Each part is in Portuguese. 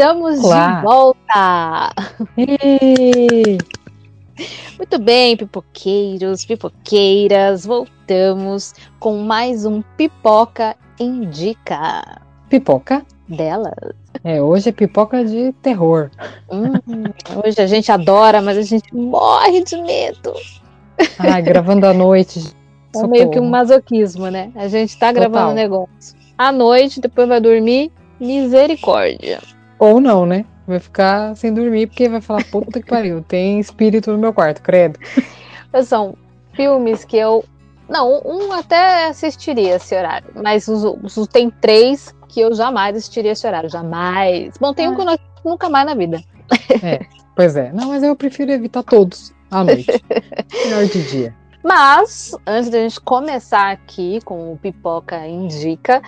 Estamos Olá. de volta! Muito bem, pipoqueiros, pipoqueiras, voltamos com mais um Pipoca Indica Pipoca? dela. É, hoje é pipoca de terror. Hum, hoje a gente adora, mas a gente morre de medo. Ai, gravando à noite. É meio que um masoquismo, né? A gente tá gravando Total. um negócio à noite, depois vai dormir, misericórdia. Ou não, né? Vai ficar sem dormir porque vai falar, puta que pariu, tem espírito no meu quarto, credo. São filmes que eu. Não, um até assistiria esse horário, mas os, os- tem três que eu jamais assistiria esse horário. Jamais. Bom, tem um que eu não assisto nunca mais na vida. Pois é. Não, mas eu prefiro evitar todos à noite. Melhor de dia. Mas, antes da gente começar aqui com o Pipoca Indica,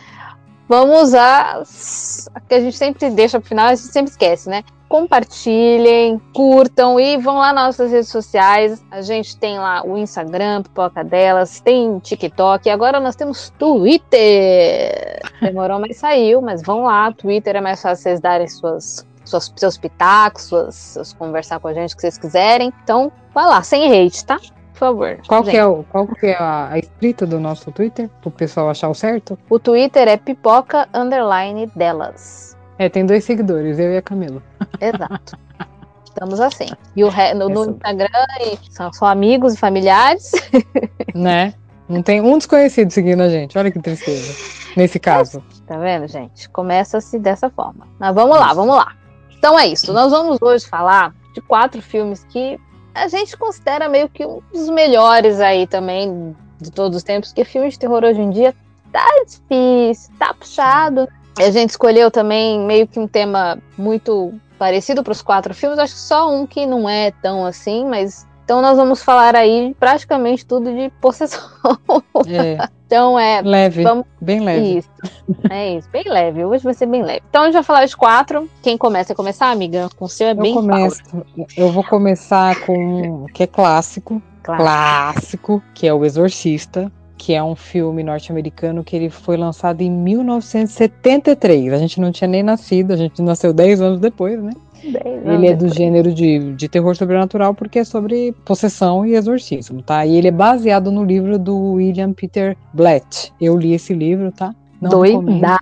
vamos às. a que a gente sempre deixa pro final, a gente sempre esquece, né? Compartilhem, curtam e vão lá nas nossas redes sociais. A gente tem lá o Instagram, Pipoca Delas, tem TikTok, e agora nós temos Twitter. Demorou, mas saiu, mas vão lá. Twitter é mais fácil vocês darem suas, suas, seus pitacos, suas, seus conversar com a gente o que vocês quiserem. Então, vai lá, sem hate, tá? Favor. Qual gente. que é, o, qual que é a, escrita do nosso Twitter? Pro pessoal achar o certo? O Twitter é pipoca underline delas. É, tem dois seguidores, eu e a Camila. Exato. Estamos assim. E o re- no, no Instagram são só amigos e familiares. Né? Não tem um desconhecido seguindo a gente. Olha que tristeza. Nesse caso. Tá vendo, gente? Começa-se dessa forma. Mas vamos lá, vamos lá. Então é isso. Nós vamos hoje falar de quatro filmes que a gente considera meio que um dos melhores aí também de todos os tempos, porque filme de terror hoje em dia tá difícil, tá puxado. A gente escolheu também meio que um tema muito parecido para os quatro filmes, acho que só um que não é tão assim, mas então nós vamos falar aí praticamente tudo de possessão. É, Então é leve. Vamos- Bem leve. isso. É isso, bem leve. Hoje vai ser bem leve. Então a gente vai falar os quatro. Quem começa a começar, amiga? Com o seu é Eu bem começo. Eu vou começar com um que é clássico. Claro. Clássico, que é O Exorcista, que é um filme norte-americano que ele foi lançado em 1973. A gente não tinha nem nascido, a gente nasceu 10 anos depois, né? Ele é do gênero de, de terror sobrenatural porque é sobre possessão e exorcismo, tá? E ele é baseado no livro do William Peter Blatt. Eu li esse livro, tá? Não. Doida.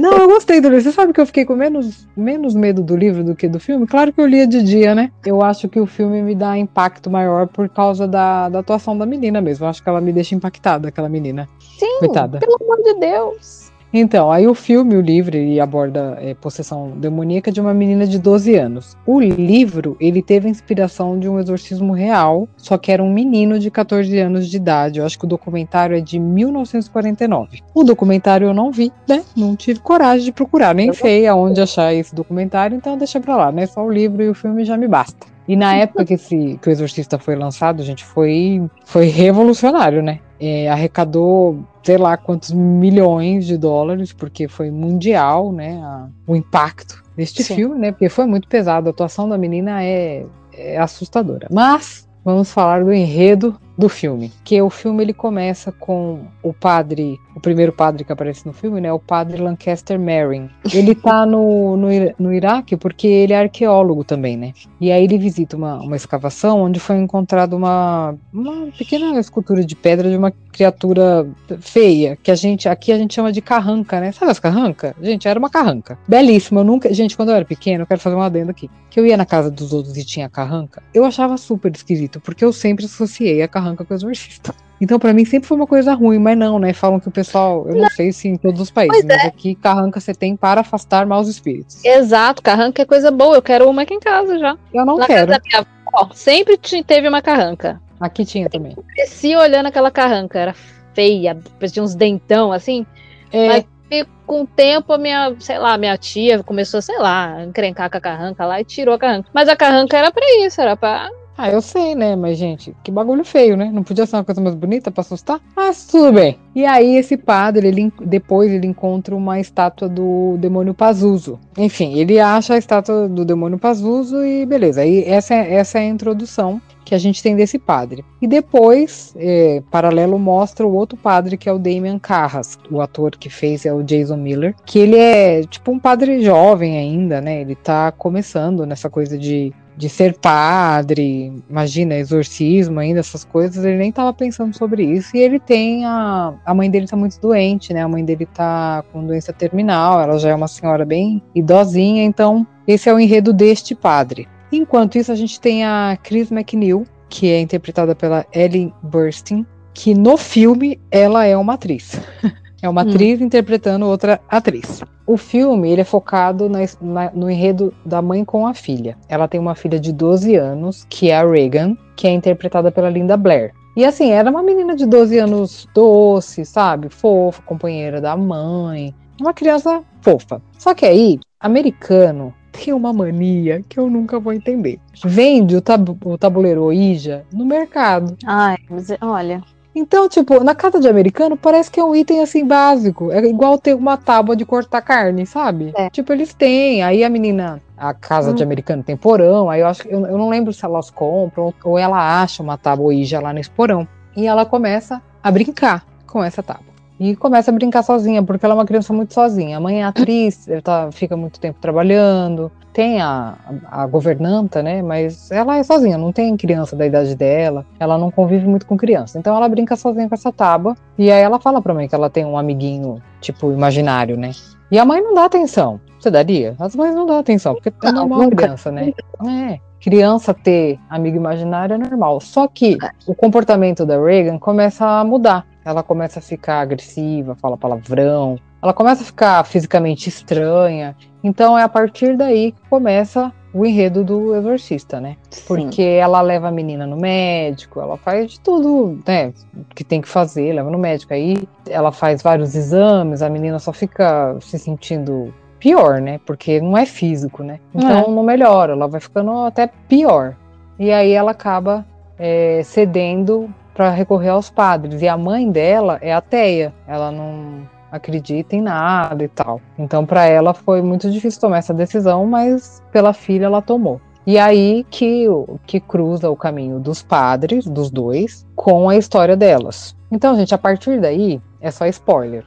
Não, eu gostei do livro. Você sabe que eu fiquei com menos, menos medo do livro do que do filme? Claro que eu lia de dia, né? Eu acho que o filme me dá impacto maior por causa da, da atuação da menina mesmo. Eu acho que ela me deixa impactada, aquela menina. Sim, Coitada. pelo amor de Deus. Então, aí o filme, o livro, ele aborda é, possessão demoníaca de uma menina de 12 anos. O livro, ele teve a inspiração de um exorcismo real, só que era um menino de 14 anos de idade. Eu acho que o documentário é de 1949. O documentário eu não vi, né? Não tive coragem de procurar, nem sei aonde achar esse documentário, então deixa pra lá, né? Só o livro e o filme já me basta. E na época que, esse, que o Exorcista foi lançado, gente, foi, foi revolucionário, né? É, arrecadou sei lá quantos milhões de dólares, porque foi mundial, né? a- o impacto deste Sim. filme, né? Porque foi muito pesado. A atuação da menina é, é assustadora. Mas vamos falar do enredo do filme. Que o filme ele começa com o padre, o primeiro padre que aparece no filme, né? O padre Lancaster Marin. Ele tá no, no, no Iraque porque ele é arqueólogo também, né? E aí ele visita uma, uma escavação onde foi encontrada uma, uma pequena escultura de pedra de uma criatura feia, que a gente aqui a gente chama de carranca, né? Sabe as carranca? Gente, era uma carranca. Belíssima. Eu nunca, gente, quando eu era pequeno, eu quero fazer um adendo aqui. Que eu ia na casa dos outros e tinha carranca, eu achava super esquisito, porque eu sempre associei a carranca com o exorcista. Então, pra mim, sempre foi uma coisa ruim, mas não, né? Falam que o pessoal, eu não, sei se em todos os países, Pois mas aqui carranca você tem para afastar maus espíritos. Exato, carranca é coisa boa. Eu quero uma aqui em casa já. Eu não Na quero. casa da minha avó, sempre teve uma carranca. Aqui tinha também. Cresci olhando aquela carranca. Era feia, tinha uns dentão assim. É, Mas- E com o tempo, a minha, sei lá, minha tia começou, sei lá, a encrencar com a carranca lá e tirou a carranca. Mas a carranca era pra isso, era pra Ah, eu sei, né? Mas, gente, que bagulho feio, né? Não podia ser uma coisa mais bonita pra assustar? Mas tudo bem. E aí, esse padre, ele depois ele encontra uma estátua do demônio Pazuzu. Enfim, ele acha a estátua do demônio Pazuzu e beleza. Aí essa, é, essa é a introdução que a gente tem desse padre. E depois, é, paralelo, mostra o outro padre, que é o Damian Carras, o ator que fez é o Jason Miller, que ele é tipo um padre jovem ainda, né? Ele tá começando nessa coisa de de ser padre, imagina, exorcismo ainda, essas coisas, ele nem estava pensando sobre isso. E ele tem a. A mãe dele tá muito doente, né? A mãe dele tá com doença terminal, ela já é uma senhora bem idosinha, então esse é o enredo deste padre. Enquanto isso, a gente tem a Chris McNeil, que é interpretada pela Ellie Burstyn, que no filme ela é uma atriz. é uma hum. atriz interpretando outra atriz. O filme ele é focado na, na, no enredo da mãe com a filha. Ela tem uma filha de 12 anos, que é a Regan, que é interpretada pela Linda Blair. E assim, era uma menina de 12 anos doce, sabe? Fofa, companheira da mãe. Uma criança fofa. Só que aí, americano tem uma mania que eu nunca vou entender. Vende o, tab o tabuleiro Ouija no mercado. Ai, mas olha. Então, tipo, na casa de americano parece que é um item assim básico. É igual ter uma tábua de cortar carne, sabe? É. Tipo, eles têm. Aí a menina, a casa hum. de americano tem porão. Aí eu acho eu, eu não lembro se elas compram ou ela acha uma tábua Ouija lá nesse porão. E ela começa a brincar com essa tábua. E começa a brincar sozinha, porque ela é uma criança muito sozinha. A mãe é atriz, ela tá, fica muito tempo trabalhando. Tem a, a, governanta, né? Mas ela é sozinha, não tem criança da idade dela. Ela não convive muito com criança. Então ela brinca sozinha com essa tábua. E aí ela fala pra mãe que ela tem um amiguinho, tipo, imaginário, né? E a mãe não dá atenção. Você daria? As mães não dão atenção, porque é normal criança, né? É criança ter amigo imaginário é normal. Só que o comportamento da Reagan começa a mudar ela começa a ficar agressiva, fala palavrão, ela começa a ficar fisicamente estranha. Então é a partir daí que começa o enredo do exorcista, né? Sim. Porque ela leva a menina no médico, ela faz de tudo, né, que tem que fazer, leva no médico. Aí ela faz vários exames, a menina só fica se sentindo pior, né? Porque não é físico, né? Então é. não melhora, ela vai ficando até pior. E aí ela acaba é, cedendo para recorrer aos padres. E a mãe dela é ateia, ela não acredita em nada e tal. Então, para ela foi muito difícil tomar essa decisão, mas pela filha ela tomou. E aí que, que cruza o caminho dos padres, dos dois, com a história delas. Então, gente, a partir daí é só spoiler.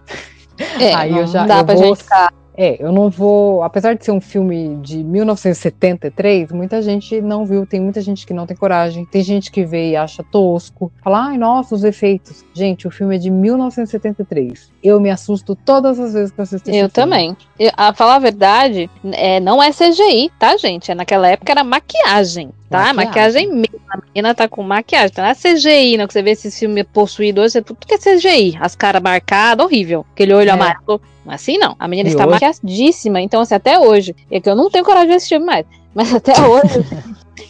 É, aí eu já, dá eu pra vou... gente ficar é, eu não vou. Apesar de ser um filme de 1973, muita gente não viu. Tem muita gente que não tem coragem. Tem gente que vê e acha tosco. Fala, ai, nossa, os efeitos. Gente, o filme é de 1973. Eu me assusto todas as vezes que eu assisto Eu também. Eu, a falar a verdade, é, não é CGI, tá, gente? É, naquela época era maquiagem. Tá, maquiagem, maquiagem mesmo. A menina tá com maquiagem. Tá na CGI, não que você vê esse filme possuído hoje, é tudo que é CGI. As caras marcadas, horrível. Aquele olho é. amarelo. Assim não. A menina e está hoje? maquiadíssima. Então, assim, até hoje. É que eu não tenho coragem de assistir mais. Mas até hoje,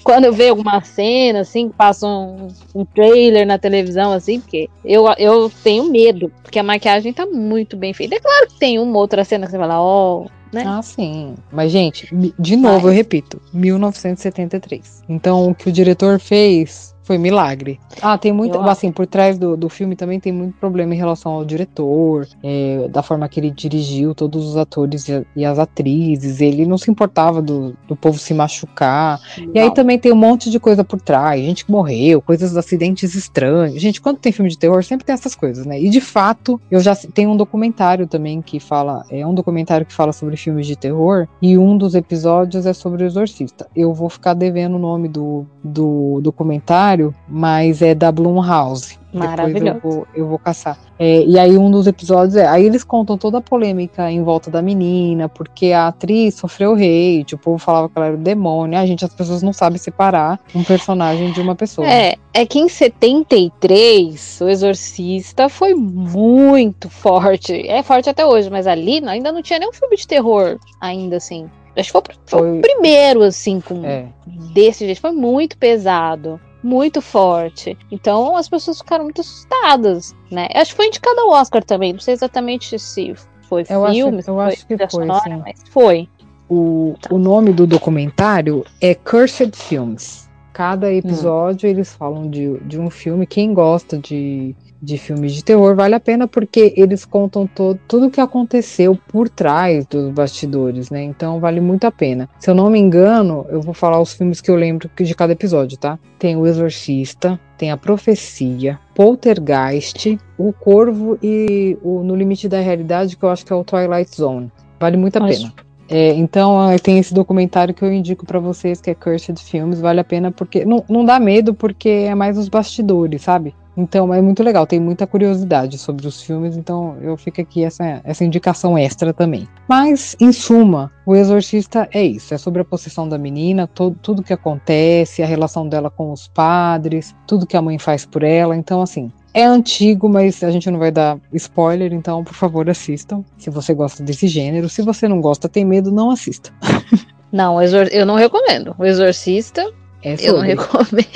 quando eu vejo alguma cena, assim, que passa um, um, trailer na televisão, assim, porque eu, eu tenho medo, porque a maquiagem tá muito bem feita. É claro que tem uma outra cena que você fala, ó, oh, né? Ah, sim. Mas, gente, de novo, Mas... eu repito, 1973. Então, o que o diretor fez foi milagre. Ah, tem muito. Eu assim, por trás do, do filme também tem muito problema em relação ao diretor, é, da forma que ele dirigiu todos os atores e, e, as atrizes. Ele não se importava do, do povo se machucar. Não. E aí também tem um monte de coisa por trás. Gente que morreu, coisas, acidentes estranhos. Gente, quando tem filme de terror, sempre tem essas coisas, né? E de fato, eu já tenho um documentário também que fala. É um documentário que fala sobre filmes de terror. E um dos episódios é sobre o exorcista. Eu vou ficar devendo o nome do, do documentário mas é da Blumhouse. Maravilhoso. Eu vou, eu vou caçar. É, e aí um dos episódios é. Aí eles contam toda a polêmica em volta da menina, porque a atriz sofreu hate, o povo falava que ela era o demônio. A gente, as pessoas não sabem separar um personagem de uma pessoa. É, é que em 73 o Exorcista foi muito forte. É forte até hoje, mas ali ainda não tinha nenhum filme de terror, ainda assim. Acho que foi, foi, foi... o primeiro, assim, com é. desse jeito. Foi muito pesado muito forte. Então as pessoas ficaram muito assustadas, né? Acho que foi indicado ao Oscar também, não sei exatamente se foi eu filme, acho, eu foi acho que foi, sonora, mas foi. O, o nome do documentário é Cursed Films. Cada episódio hum. eles falam de, de um filme. Quem gosta de, de filmes de terror vale a pena porque eles contam todo, tudo o que aconteceu por trás dos bastidores, né? Então vale muito a pena. Se eu não me engano, eu vou falar os filmes que eu lembro de cada episódio, tá? Tem O Exorcista, tem A Profecia, Poltergeist, O Corvo e o No Limite da Realidade, que eu acho que é o Twilight Zone. Vale muito a pena. É, então tem esse documentário que eu indico para vocês, que é Cursed Films, vale a pena porque não, não dá medo porque é mais os bastidores, sabe? Então é muito legal, tem muita curiosidade sobre os filmes, então eu fico aqui essa, essa indicação extra também. Mas, em suma, o Exorcista é isso: é sobre a possessão da menina, todo, tudo que acontece, a relação dela com os padres, tudo que a mãe faz por ela. Então, assim, é antigo, mas a gente não vai dar spoiler, então por favor assistam. Se você gosta desse gênero, se você não gosta, tem medo, não assista. Não, eu não recomendo. O Exorcista, é eu não recomendo.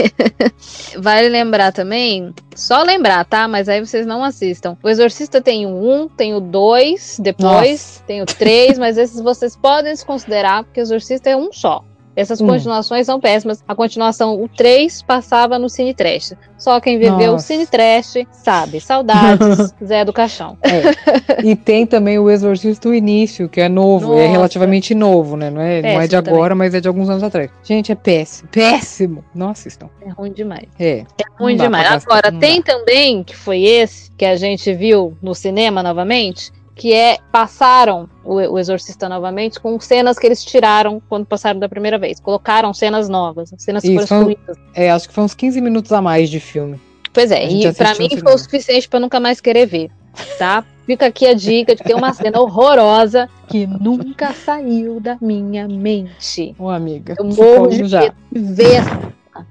vale lembrar também, só lembrar, tá? Mas aí vocês não assistam. O Exorcista tem o 1, tem o 2, depois Nossa. tem o 3, mas esses vocês podem se considerar, porque o Exorcista é um só. Essas hum. continuações são péssimas. A continuação, o 3, passava no Cine Trash. Só quem viveu Nossa. o Cine Trash sabe. Saudades, Zé do Caixão. É. E tem também o Exorcista o Início, que é novo, é Nossa. é relativamente novo, né? Não é, não é de agora, também. mas é de alguns anos atrás. Gente, é péssimo. Péssimo! Não assistam. É ruim demais. É. É ruim demais. Agora, tem dá. também, que foi esse, que a gente viu no cinema novamente, que é passaram o, o, Exorcista novamente com cenas que eles tiraram quando passaram da primeira vez. Colocaram cenas novas, cenas que foram. É, acho que foi uns 15 minutos a mais de filme. Pois é, e para mim foi o suficiente para nunca mais querer ver, tá? Fica aqui a dica de que tem uma cena horrorosa que nunca saiu da minha mente. Ô, amiga. Eu morro de já. ver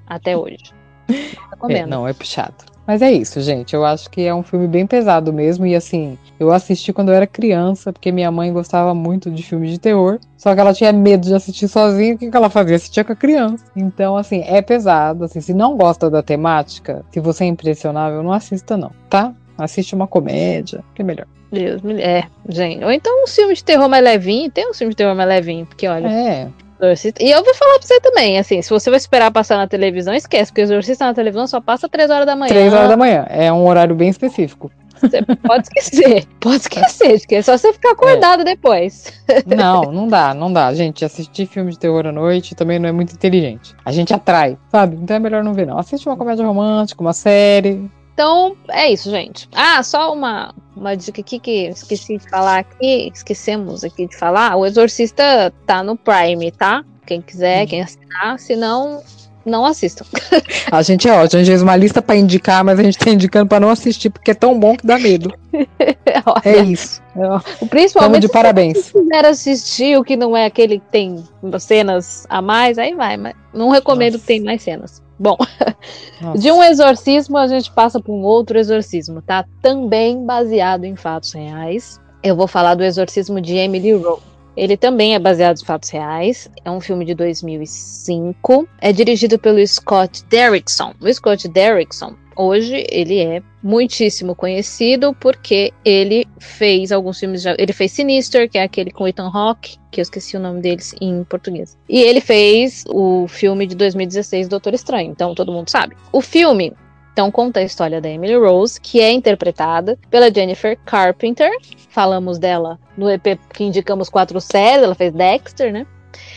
até hoje. Tá é, não, é puxado. Mas é isso, gente. Eu acho que é um filme bem pesado mesmo. E assim, eu assisti quando eu era criança, porque minha mãe gostava muito de filmes de terror. Só que ela tinha medo de assistir sozinha. O que, ela fazia? Assistia com a criança. Então, assim, é pesado. Assim, se não gosta da temática, se você é impressionável, não assista, não, tá? Assiste uma comédia, que é melhor. Deus. É, gente. Ou então um filme de terror mais levinho. Tem um filme de terror mais levinho, porque olha. É. Exorcista. E eu vou falar pra você também, assim, se você vai esperar passar na televisão, esquece, porque o Exorcista na televisão só passa 3 horas da manhã. 3 horas da manhã, é um horário bem específico. Você pode esquecer, pode esquecer, porque é só você ficar acordado é. depois. Não, não dá, não dá. Gente, assistir filme de terror à noite também não é muito inteligente. A gente atrai, sabe? Então é melhor não ver, não. Assiste uma comédia romântica, uma série, então, é isso, gente. Ah, só uma, uma dica aqui que esqueci de falar aqui, esquecemos aqui de falar. O Exorcista tá no Prime, tá? Quem quiser, quem assinar, se não, não assistam. A gente é ótimo, a gente fez uma lista para indicar, mas a gente tá indicando para não assistir, porque é tão bom que dá medo. é isso. Principalmente de parabéns. se quiser assistir o que não é aquele que tem cenas a mais, aí vai, mas não recomendo Nossa. que tem mais cenas. Bom, Nossa. de um exorcismo a gente passa para um outro exorcismo, tá? Também baseado em fatos reais. Eu vou falar do exorcismo de Emily Rose. Ele também é baseado em fatos reais. É um filme de 2005. É dirigido pelo Scott Derrickson. O Scott Derrickson hoje ele é muitíssimo conhecido porque ele fez alguns filmes. Já, ele fez Sinister, que é aquele com Ethan Hawke, que eu esqueci o nome deles em português. E ele fez o filme de 2016, Doutor Estranho. Então todo mundo sabe. O filme então conta a história da Emily Rose, que é interpretada pela Jennifer Carpenter. Falamos dela no EP que indicamos quatro séries, ela fez Dexter, né?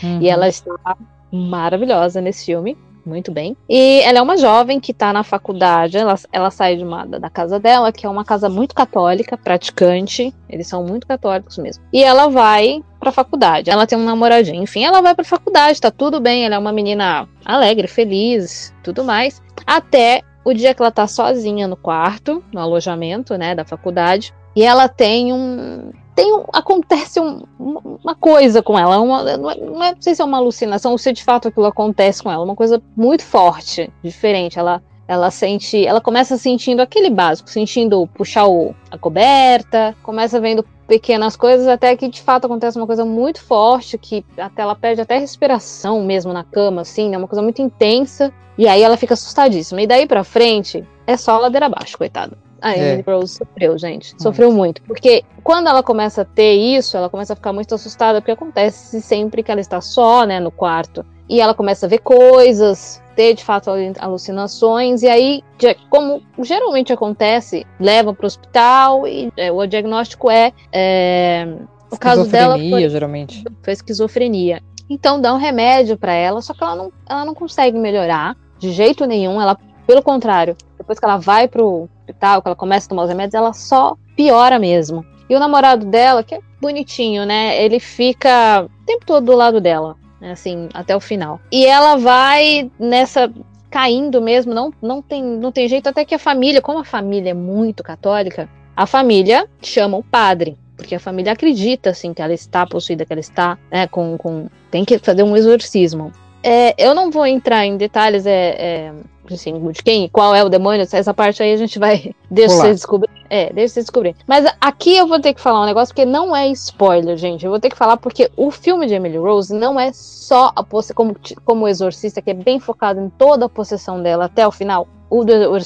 Uhum. E ela está maravilhosa nesse filme muito bem. E ela é uma jovem que está na faculdade, ela, ela sai de uma, da casa dela, que é uma casa muito católica, praticante, eles são muito católicos mesmo. E ela vai pra faculdade, ela tem um namoradinho, enfim, ela vai pra faculdade, tá tudo bem, ela é uma menina alegre, feliz, tudo mais. Até o dia que ela tá sozinha no quarto, no alojamento, né, da faculdade, e ela tem um, tem um, acontece um, uma coisa com ela, uma, não, é, não, é, sei se é uma alucinação ou se de fato aquilo acontece com ela, uma coisa muito forte, diferente. Ela, ela sente, ela começa sentindo aquele básico, sentindo puxar o, a coberta, começa vendo pequenas coisas até que de fato acontece uma coisa muito forte que até ela perde até respiração mesmo na cama, assim, né? Uma coisa muito intensa. E aí ela fica assustadíssima. E daí para frente é só ladeira abaixo, coitada. A Emily é. Rose sofreu, gente. Sofreu muito. Porque quando ela começa a ter isso, ela começa a ficar muito assustada, porque acontece sempre que ela está só, né, no quarto. E ela começa a ver coisas, ter de fato alucinações, e aí, como geralmente acontece, leva para o hospital e é, o diagnóstico é, é o caso dela foi, geralmente. foi esquizofrenia. Então dá um remédio para ela, só que ela não, ela não consegue melhorar de jeito nenhum. Ela, pelo contrário, depois que ela vai pro hospital, que ela começa a tomar os remédios, ela só piora mesmo. E o namorado dela, que é bonitinho, né? Ele fica o tempo todo do lado dela, né, assim, até o final. E ela vai nessa caindo mesmo, não, não, tem, não tem jeito, até que a família, como a família é muito católica, a família chama o padre porque a família acredita assim que ela está possuída, que ela está né, com, com tem que fazer um exorcismo. É, eu não vou entrar em detalhes é, é, assim, de quem, qual é o demônio, essa parte aí a gente vai deixa você descobrir. É, deixa você descobrir. Mas aqui eu vou ter que falar um negócio porque não é spoiler, gente. Eu vou ter que falar porque o filme de Emily Rose não é só a como como o exorcista que é bem focado em toda a possessão dela até o final. O,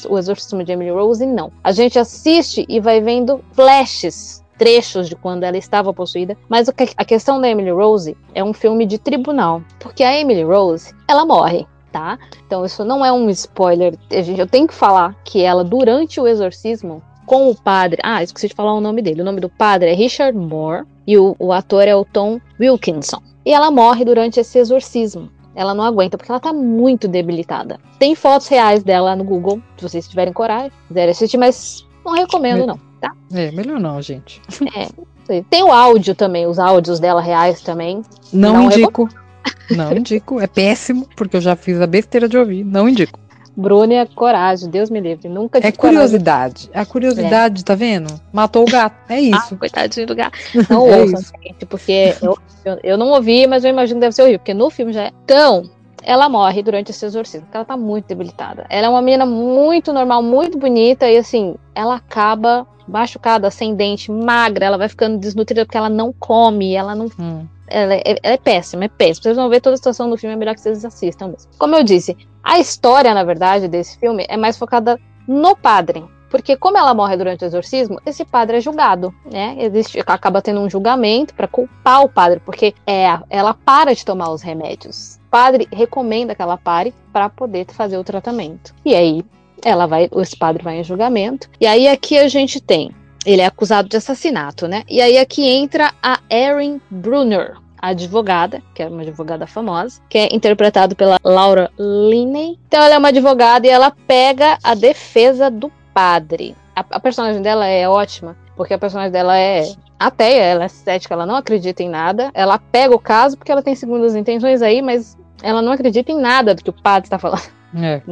o exorcismo de Emily Rose não. A gente assiste e vai vendo flashes trechos de quando ela estava possuída, mas a questão da Emily Rose é um filme de tribunal, porque a Emily Rose, ela morre. Tá? Então isso não é um spoiler. Eu tenho que falar que ela, durante o exorcismo, com o padre. Ah, esqueci de falar o nome dele. O nome do padre é Richard Moore e o, o ator é o Tom Wilkinson. E ela morre durante esse exorcismo. Ela não aguenta porque ela tá muito debilitada. Tem fotos reais dela no Google, se vocês tiverem coragem, quiserem assistir, mas não recomendo, não tá? É, melhor não, gente. É. Tem o áudio também, os áudios dela reais também. Não, não indico. Não indico. É péssimo, porque eu já fiz a besteira de ouvir. Não indico. Bruna, é coragem, Deus me livre. Nunca É curiosidade. Coragem. A curiosidade, é. tá vendo? Matou o gato. É isso. Ah, coitadinho do gato. Não é ouçam, gente, porque eu, eu, eu, não ouvi, mas eu imagino que deve ser horrível, porque no filme já é. Então, ela morre durante esse exorcismo, porque ela tá muito debilitada. Ela é uma menina muito normal, muito bonita, e assim, ela acaba machucada, sem dente, magra, ela vai ficando desnutrida porque ela não come, ela não. Hum. Ela, é, ela é péssima, é péssima. Vocês vão ver toda a situação do filme, é melhor que vocês assistam mesmo. Como eu disse, a história, na verdade, desse filme é mais focada no padre. Porque como ela morre durante o exorcismo, esse padre é julgado, né? Existe, acaba tendo um julgamento para culpar o padre, porque é, ela para de tomar os remédios. O padre recomenda que ela pare para poder fazer o tratamento. E aí ela vai, esse padre vai em julgamento. E aí aqui a gente tem, ele é acusado de assassinato, né? E aí aqui entra a Erin Brunner, a advogada, que é uma advogada famosa, que é interpretado pela Laura Linney. Então ela é uma advogada e ela pega a defesa do padre. A, a personagem dela é ótima, porque a personagem dela é ateia, ela é cética, ela não acredita em nada. Ela pega o caso porque ela tem segundas intenções aí, mas ela não acredita em nada do que o padre está falando. É.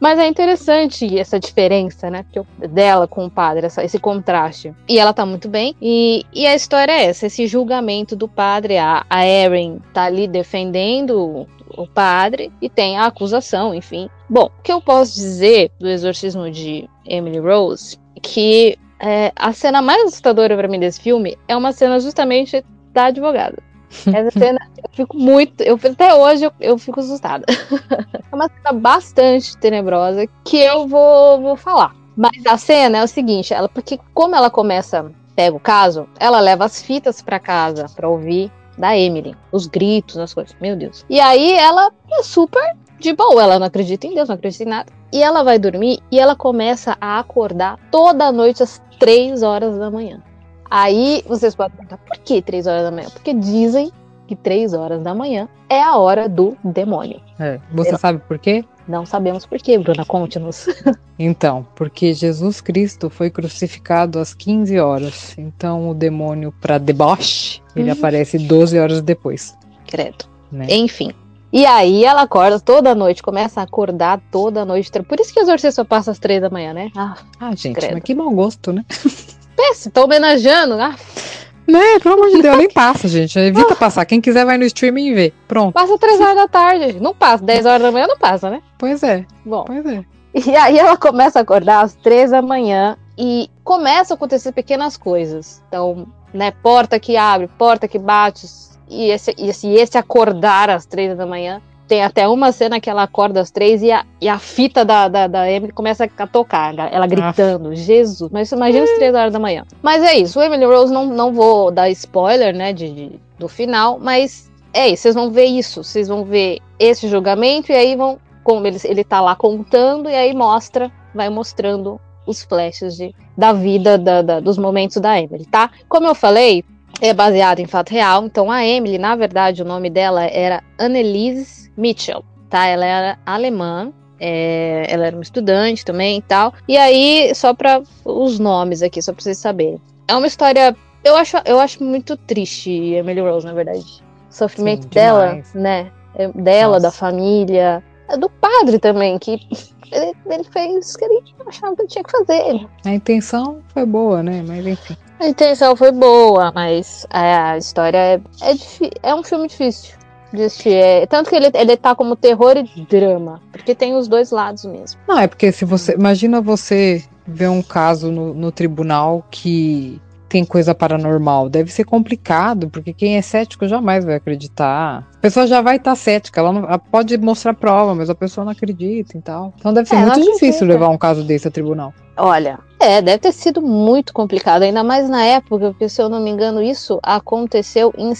Mas é interessante essa diferença, né? Dela com o padre, essa, esse contraste. E ela tá muito bem. E, e a história é essa: esse julgamento do padre. A, a Erin tá ali defendendo o padre e tem a acusação, enfim. Bom, o que eu posso dizer do exorcismo de Emily Rose que é, a cena mais assustadora para mim desse filme é uma cena justamente da advogada. Essa cena, eu fico muito. Eu, até hoje eu, eu fico assustada. é uma cena bastante tenebrosa que eu vou, vou falar. Mas a cena é o seguinte, ela, porque como ela começa, pega o caso, ela leva as fitas para casa para ouvir da Emily, os gritos, as coisas, meu Deus. E aí ela é super de boa, ela não acredita em Deus, não acredita em nada. E ela vai dormir e ela começa a acordar toda noite às três horas da manhã. Aí vocês podem perguntar, por que três horas da manhã? Porque dizem que três horas da manhã é a hora do demônio. É, você Eu... sabe por quê? Não sabemos por quê, Bruna, conte-nos. então, porque Jesus Cristo foi crucificado às 15 horas. Então o demônio, para deboche, ele uhum. aparece 12 horas depois. Credo. Né? Enfim. E aí ela acorda toda noite, começa a acordar toda noite. Por isso que o exorcista só passa às três da manhã, né? Ah, ah gente, credo. mas que mau gosto, né? Péssimo, tô homenageando. Ah. Né, pelo amor de Deus, nem passa, gente. Evita ah. passar. Quem quiser vai no streaming e vê. Pronto. Passa 3 horas da tarde. Não passa. 10 horas da manhã não passa, né? Pois é. Bom. Pois é. E aí ela começa a acordar às 3 da manhã e começa a acontecer pequenas coisas. Então, né, porta que abre, porta que bate. E esse, esse, esse acordar às 3 da manhã tem até uma cena que ela acorda às três e a, e a fita da, da, da Emily começa a tocar, ela gritando, ah. Jesus. Mas imagina as três horas da manhã. Mas é isso, o Emily Rose não, não vou dar spoiler, né, de, de, do final, mas é isso, vocês vão ver isso, vocês vão ver esse julgamento e aí vão como ele, ele tá lá contando e aí mostra, vai mostrando os flashes de, da vida, da, da, dos momentos da Emily, tá? Como eu falei, é baseado em fato real, então a Emily, na verdade, o nome dela era Annelise Mitchell, tá? Ela era alemã, é, ela era uma estudante também e tal. E aí, só para os nomes aqui, só pra vocês saberem. É uma história, eu acho, eu acho muito triste, Emily Rose, na verdade. O sofrimento Sim, dela, né? É, dela, Nossa. da família, é do padre também, que ele, ele fez o que ele achava que tinha que fazer. A intenção foi boa, né? Mas enfim. A intenção foi boa, mas a história é, é, é um filme difícil É, tanto que ele, ele tá como terror e drama, porque tem os dois lados mesmo. Não, é porque se você. Imagina você ver um caso no, no tribunal que tem coisa paranormal. Deve ser complicado, porque quem é cético jamais vai acreditar. A pessoa já vai estar tá cética, ela, não, ela, pode mostrar prova, mas a pessoa não acredita e tal. Então deve ser é, muito difícil levar um caso desse a tribunal. Olha, é, deve ter sido muito complicado, ainda mais na época, porque se eu não me engano, isso aconteceu em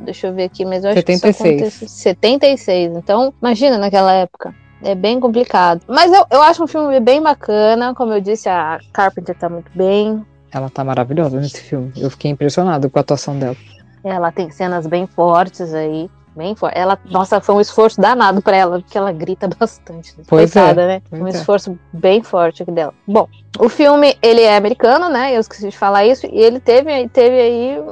deixa eu ver aqui, mas eu acho 76. que isso aconteceu 76. Então, imagina naquela época. É bem complicado. Mas eu, eu acho um filme bem bacana. Como eu disse, a Carpenter tá muito bem. Ela tá maravilhosa nesse filme. Eu fiquei impressionado com a atuação dela. Ela tem cenas bem fortes aí. Bem forte. Ela, nossa, foi um esforço danado para ela, porque ela grita bastante. Pois Coitada, é, né? Um é. esforço bem forte aqui dela. Bom, o filme, ele é americano, né? Eu esqueci de falar isso. E ele teve, teve aí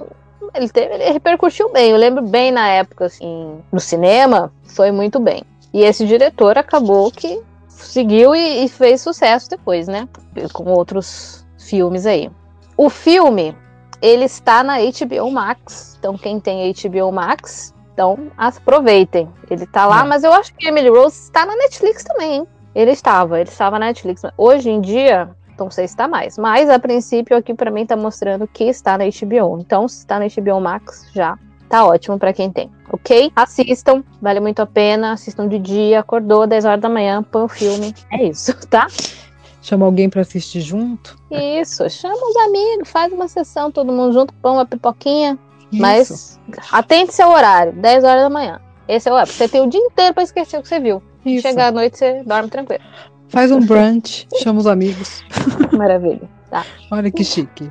ele teve, ele repercutiu bem. Eu lembro bem na época, assim, no cinema, foi muito bem. E esse diretor acabou que seguiu e, e fez sucesso depois, né? Com outros filmes aí. O filme, ele está na HBO Max. Então, quem tem HBO Max, então aproveitem. Ele está lá, é. mas eu acho que Emily Rose está na Netflix também, hein? Ele estava, ele estava na Netflix. Hoje em dia, não sei se está mais, mas a princípio aqui para mim está mostrando que está na HBO. Então, se está na HBO Max, já tá ótimo para quem tem, ok? Assistam, vale muito a pena. Assistam de dia, acordou 10 horas da manhã, põe o filme. É isso, tá? Chama alguém para assistir junto? Isso, chama os amigos, faz uma sessão, todo mundo junto, põe uma pipoquinha. Isso. Mas atente seu horário, 10 horas da manhã. Esse é o horário. Você tem o dia inteiro para esquecer o que você viu. Isso. Chegar à noite, você dorme tranquilo. Faz um brunch, chama os amigos. Maravilha. Tá. Olha que chique.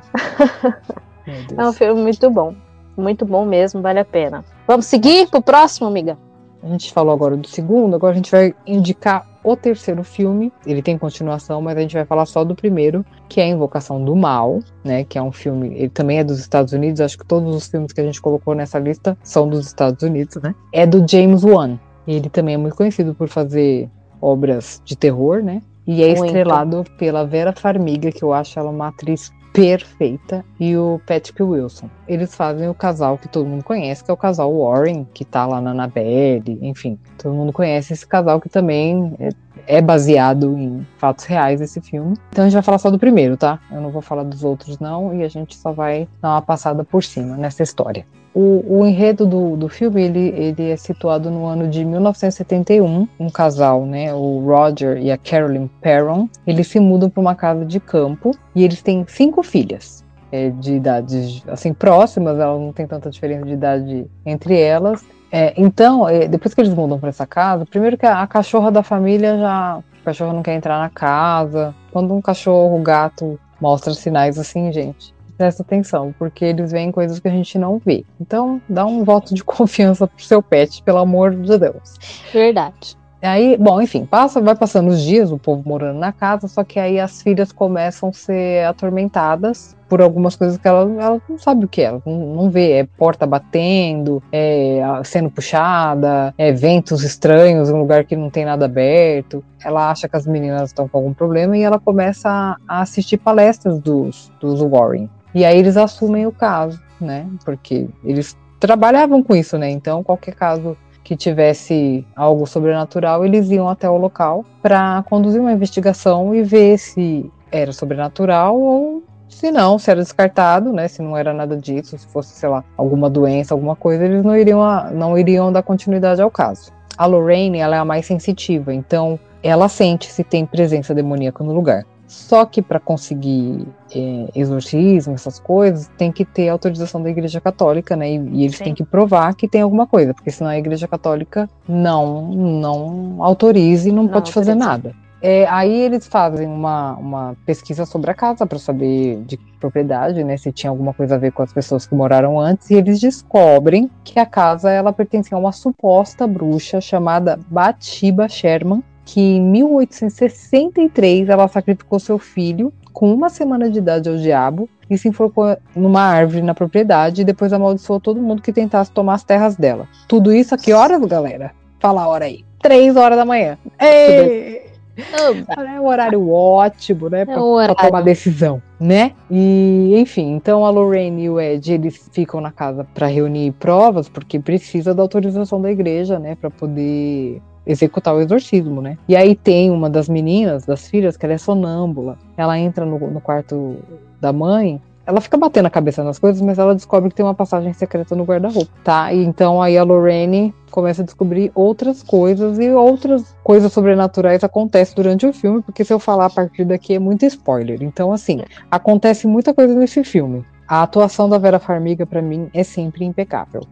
é um filme muito bom. Muito bom mesmo, vale a pena. Vamos seguir pro próximo, amiga? A gente falou agora do segundo, agora a gente vai indicar o terceiro filme. Ele tem continuação, mas a gente vai falar só do primeiro, que é Invocação do Mal, né? Que é um filme, ele também é dos Estados Unidos. Acho que todos os filmes que a gente colocou nessa lista são dos Estados Unidos, né? É do James Wan. Ele também é muito conhecido por fazer obras de terror, né? E é muito. estrelado pela Vera Farmiga, que eu acho ela uma atriz perfeita e o Patrick Wilson. Eles fazem o casal que todo mundo conhece, que é o casal Warren, que tá lá na Annabelle, enfim. Todo mundo conhece esse casal que também é, é baseado em fatos reais esse filme. Então a gente vai falar só do primeiro, tá? Eu não vou falar dos outros não e a gente só vai dar uma passada por cima nessa história. O, o, enredo do, do filme ele, ele é situado no ano de 1971. Um casal, né, o Roger e a Carolyn Perron, eles se mudam para uma casa de campo e eles têm cinco filhas. É, de idades assim próximas, elas não tem tanta diferença de idade entre elas. É, então, é, depois que eles mudam para essa casa, primeiro que a, a cachorra da família já, o cachorro não quer entrar na casa. Quando um cachorro, o gato mostra sinais assim, gente, presta atenção, porque eles veem coisas que a gente não vê. Então, dá um voto de confiança pro seu pet, pelo amor de Deus. Verdade. Aí, bom, enfim, passa, vai passando os dias, o povo morando na casa, só que aí as filhas começam a ser atormentadas por algumas coisas que ela, ela não sabe o que é, ela não, não vê, é porta batendo, é sendo puxada, é ventos estranhos em um lugar que não tem nada aberto. Ela acha que as meninas estão com algum problema e ela começa a, a assistir palestras dos, dos Warren. E aí eles assumem o caso, né? Porque eles trabalhavam com isso, né? Então, qualquer caso que tivesse algo sobrenatural, eles iam até o local para conduzir uma investigação e ver se era sobrenatural ou se não, se era descartado, né? Se não era nada disso, se fosse, sei lá, alguma doença, alguma coisa, eles não iriam, a, não iriam dar continuidade ao caso. A Lorraine, ela é a mais sensitiva, então ela sente se tem presença demoníaca no lugar. Só que para conseguir é, exorcismo, essas coisas, tem que ter autorização da Igreja Católica, né? E, e eles Sim. têm que provar que tem alguma coisa, porque senão a Igreja Católica não não autoriza e não, não pode autoriza. fazer nada. É, aí eles fazem uma, uma pesquisa sobre a casa para saber de propriedade, né, se tinha alguma coisa a ver com as pessoas que moraram antes, e eles descobrem que a casa ela pertencia a uma suposta bruxa chamada Batiba Sherman, que em 1863 ela sacrificou seu filho com uma semana de idade ao diabo e se enforcou numa árvore na propriedade e depois amaldiçoou todo mundo que tentasse tomar as terras dela. Tudo isso a que horas, galera? Fala a hora aí. Três horas da manhã. Ei! É um horário ótimo, né? Pra, é pra tomar decisão, né? E, enfim, então a Lorraine e o Ed, eles ficam na casa para reunir provas, porque precisa da autorização da igreja, né? Para poder executar o exorcismo, né? E aí tem uma das meninas, das filhas, que ela é sonâmbula. Ela entra no, no quarto da mãe ela fica batendo a cabeça nas coisas, mas ela descobre que tem uma passagem secreta no guarda-roupa, tá? E então aí a Lorraine começa a descobrir outras coisas e outras coisas sobrenaturais acontecem durante o filme, porque se eu falar a partir daqui é muito spoiler. Então, assim, acontece muita coisa nesse filme. A atuação da Vera Farmiga, para mim, é sempre impecável.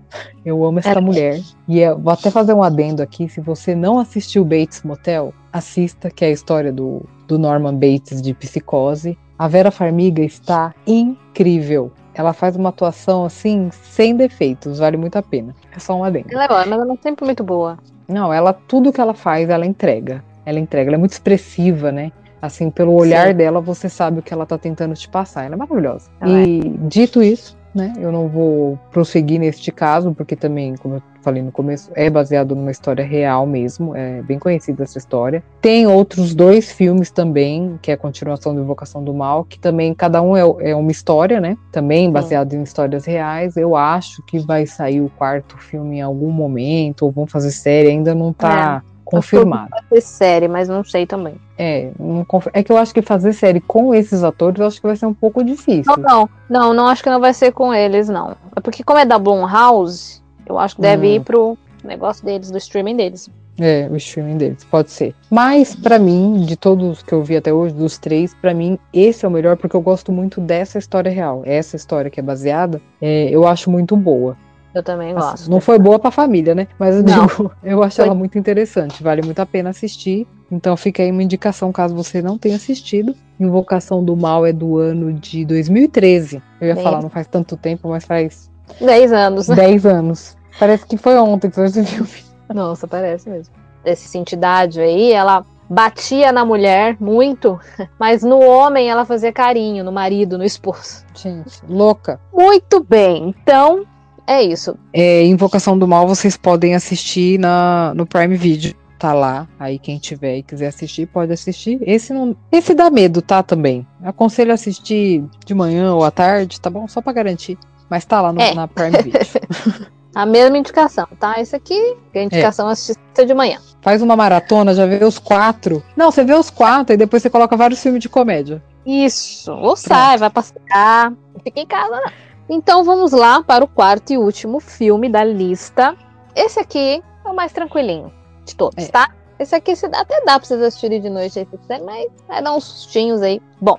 Eu amo essa é. mulher. E eu vou até fazer um adendo aqui. Se você não assistiu Bates Motel, assista, que é a história do, do Norman Bates de psicose. A Vera Farmiga está incrível. Ela faz uma atuação assim, sem defeitos, vale muito a pena. É só um adendo. Ela é boa, mas ela é sempre muito boa. Não, ela, tudo que ela faz, ela entrega. Ela entrega, ela é muito expressiva, né? Assim, pelo olhar Sim. dela, você sabe o que ela tá tentando te passar. Ela é maravilhosa. Ela e é. dito isso, né? Eu não vou prosseguir neste caso, porque também, como eu falei no começo, é baseado numa história real mesmo, é bem conhecida essa história. Tem outros dois filmes também, que é a continuação do Invocação do Mal, que também cada um é, é uma história, né? Também baseado em histórias reais. Eu acho que vai sair o quarto filme em algum momento, ou vão fazer série, ainda não tá. Confirmado. Fazer série, mas não sei também. É, não, é que eu acho que fazer série com esses atores, eu acho que vai ser um pouco difícil. Não, não, não, não acho que não vai ser com eles, não. É porque como é da Blumhouse, eu acho que deve hum. ir pro negócio deles, do streaming deles. É, o streaming deles, pode ser. Mas, para mim, de todos que eu vi até hoje, dos três, para mim, esse é o melhor porque eu gosto muito dessa história real. Essa história que é baseada, é, eu acho muito boa. Eu também assim, gosto. não foi boa pra família, né? Mas eu, digo, eu acho foi... ela muito interessante. Vale muito a pena assistir. Então fica aí uma indicação caso você não tenha assistido. Invocação do Mal é do ano de 2013. Eu ia Bem... falar, não faz tanto tempo, mas faz. 10 anos. 10 anos. Parece que foi ontem que você viu. Nossa, parece mesmo. Esse entidade aí, ela batia na mulher muito, mas no homem ela fazia carinho, no marido, no esposo. Gente, louca. Muito bem. Então, é isso. É, Invocação do Mal vocês podem assistir na, no Prime Video. Tá lá. Aí quem tiver e quiser assistir, pode assistir. Esse não. Esse dá medo, tá? Também. Aconselho assistir de manhã ou à tarde, tá bom? Só pra garantir. Mas tá lá no, é. na Prime Video. a mesma indicação, tá? Esse aqui, a indicação é. assistir de manhã. Faz uma maratona, já vê os quatro. Não, você vê os quatro e depois você coloca vários filmes de comédia. Isso. Ou Pronto. sai, vai passear. Não fica em casa, não. Então vamos lá para o quarto e último filme da lista. Esse aqui é o mais tranquilinho de todos, é. tá? Esse aqui até dá pra vocês assistirem de noite aí se quiser, mas vai dar uns sustinhos aí. Bom,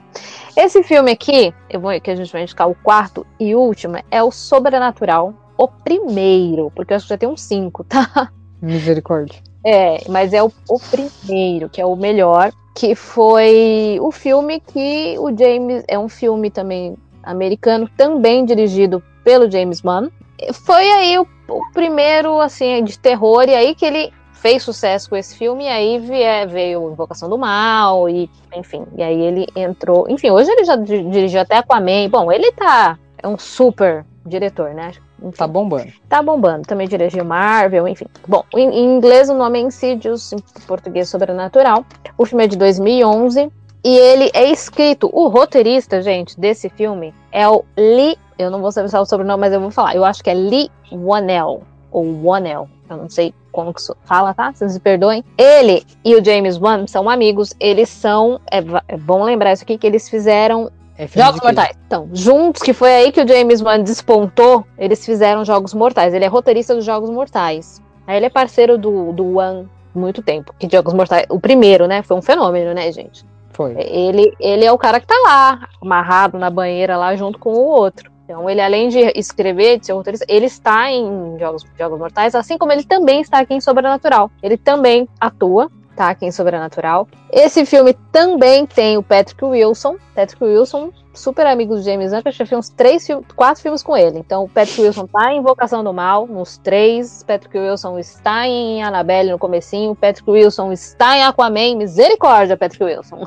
esse filme aqui, eu vou, que a gente vai indicar o quarto e último, é o Sobrenatural, o primeiro, porque eu acho que já tem uns cinco, tá? Misericórdia. É, mas é o, o primeiro, que é o melhor, que foi o filme que o James. É um filme também americano, também dirigido pelo James Wan. Foi aí o, o primeiro, assim, de terror, e aí que ele fez sucesso com esse filme, e aí veio, Invocação do Mal, e enfim, e aí ele entrou. Enfim, hoje ele já dirigiu até Aquaman. Bom, ele tá. É um super diretor, né? Enfim, tá bombando. Tá bombando. Também dirigiu Marvel, enfim. Bom, em, em inglês o nome é Insidious, em português Sobrenatural. O filme é de 2011. E ele é escrito, o roteirista, gente, desse filme é o Lee, eu não vou saber o sobrenome, mas eu vou falar. Eu acho que é Lee Wanell, ou Wanell, eu não sei como que fala, tá? Vocês me perdoem. Ele e o James Wan são amigos, eles são, é, é bom lembrar isso aqui, que eles fizeram é Jogos Mortais. Então, juntos, que foi aí que o James Wan despontou, eles fizeram Jogos Mortais. Ele é roteirista dos Jogos Mortais. Aí ele é parceiro do, do Wan muito tempo. Que Jogos Mortais, o primeiro, né? Foi um fenômeno, né, gente? Foi. Ele, ele é o cara que tá lá, amarrado na banheira lá junto com o outro. Então, ele, além de escrever, de ser roteirista, ele está em Jogos, Jogos Mortais, assim como ele também está aqui em Sobrenatural. Ele também atua, tá? Aqui em Sobrenatural. Esse filme também tem o Patrick Wilson. Patrick Wilson, super amigo do James Gunn, que eu já fiz uns três, quatro filmes com ele. Então, o Patrick Wilson tá em Invocação do Mal, nos três. Patrick Wilson está em Annabelle no comecinho. Patrick Wilson está em Aquaman. Misericórdia, Patrick Wilson.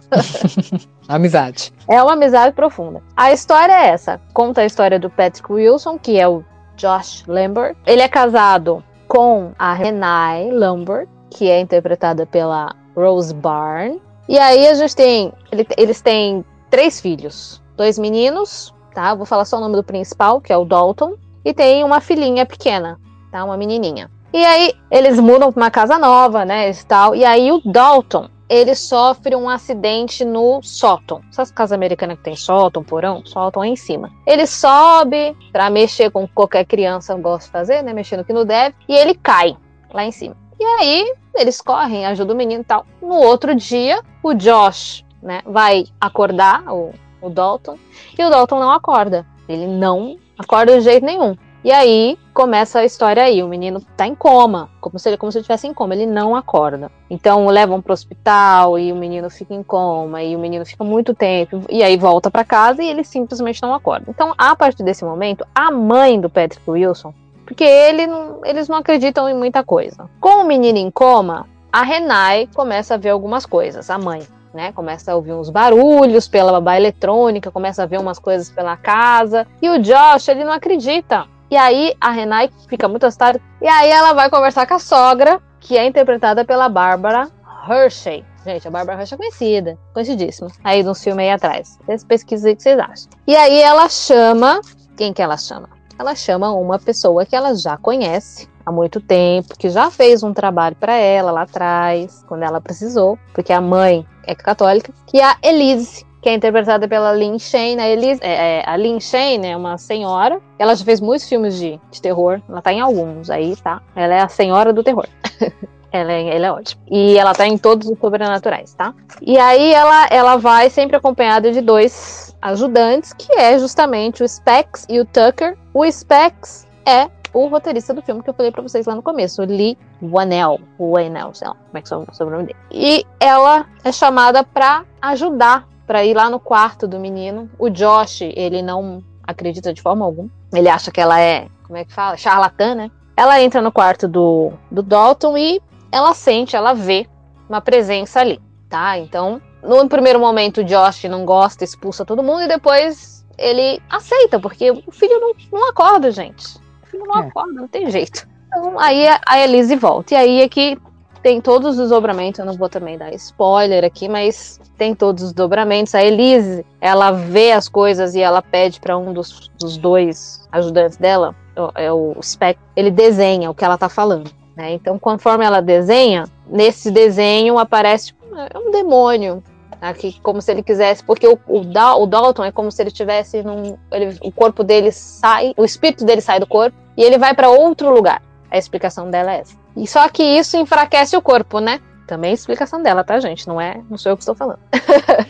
amizade. É uma amizade profunda. A história é essa. Conta a história do Patrick Wilson, que é o Josh Lambert. Ele é casado com a Renai Lambert, que é interpretada pela Rose Byrne. E aí a gente tem. Eles têm três filhos. Dois meninos, tá? Vou falar só o nome do principal, que é o Dalton. E tem uma filhinha pequena, tá? Uma menininha. E aí eles mudam para uma casa nova, né? E, tal, e aí o Dalton, ele sofre um acidente no sótão. Essas casas americanas que tem sótão, porão, sótão é em cima. Ele sobe para mexer com qualquer criança gosta de fazer, né? Mexendo que não deve. E ele cai lá em cima. E aí eles correm, ajudam o menino e tal. No outro dia, o Josh, né, vai acordar o, o Dalton e o Dalton não acorda. Ele não acorda de jeito nenhum. E aí começa a história aí. O menino tá em coma, como se ele como se estivesse em coma. Ele não acorda. Então levam pro hospital e o menino fica em coma e o menino fica muito tempo e aí volta para casa e ele simplesmente não acorda. Então a partir desse momento, a mãe do Patrick Wilson porque ele não, eles não acreditam em muita coisa. Com o menino em coma, a Renai começa a ver algumas coisas, a mãe. Né, começa a ouvir uns barulhos pela babá eletrônica, começa a ver umas coisas pela casa. E o Josh, ele não acredita. E aí a Renai fica muito assustada. E aí ela vai conversar com a sogra, que é interpretada pela Bárbara Hershey. Gente, a Bárbara Hershey é conhecida, conhecidíssima. Aí nos filmes aí atrás. Vocês pesquisem o que vocês acham. E aí ela chama. Quem que ela chama? ela chama uma pessoa que ela já conhece há muito tempo, que já fez um trabalho para ela lá atrás, quando ela precisou, porque a mãe é católica, que é a Elise, que é interpretada pela Lynn Shane. A, Elise, é, é, a Lynn Shane é uma senhora, ela já fez muitos filmes de, de terror, ela tá em alguns aí, tá? Ela é a senhora do terror. Ela é, ela é ótima. E ela tá em todos os sobrenaturais, tá? E aí ela, ela vai sempre acompanhada de dois ajudantes, que é justamente o Specs e o Tucker. O Specs é o roteirista do filme que eu falei pra vocês lá no começo, Lee Wanell, Wanell, sei lá como é que é o sobrenome dele. E ela é chamada pra ajudar, pra ir lá no quarto do menino. O Josh, ele não acredita de forma alguma. Ele acha que ela é, como é que fala? Charlatã, né? Ela entra no quarto do, do Dalton e ela sente, ela vê uma presença ali, tá? Então, no primeiro momento, o Josh não gosta, expulsa todo mundo e depois ele aceita, porque o filho não, não acorda, gente. Filho não é. acorda, não tem jeito. Então, aí a Elise volta. E aí é que tem todos os desdobramentos, eu não vou também dar spoiler aqui, mas tem todos os dobramentos. A Elise, ela vê as coisas e ela pede para um dos, dos, dois ajudantes dela, é o Spec, ele desenha o que ela tá falando. Né? Então, conforme ela desenha, nesse desenho aparece é um demônio. Aqui, como se ele quisesse, porque o, o, o Dalton é como se ele tivesse num. Ele, o corpo dele sai, o espírito dele sai do corpo e ele vai para outro lugar. A explicação dela é essa. E só que isso enfraquece o corpo, né? Também é a explicação dela, tá, gente? Não é, não sou eu que estou falando.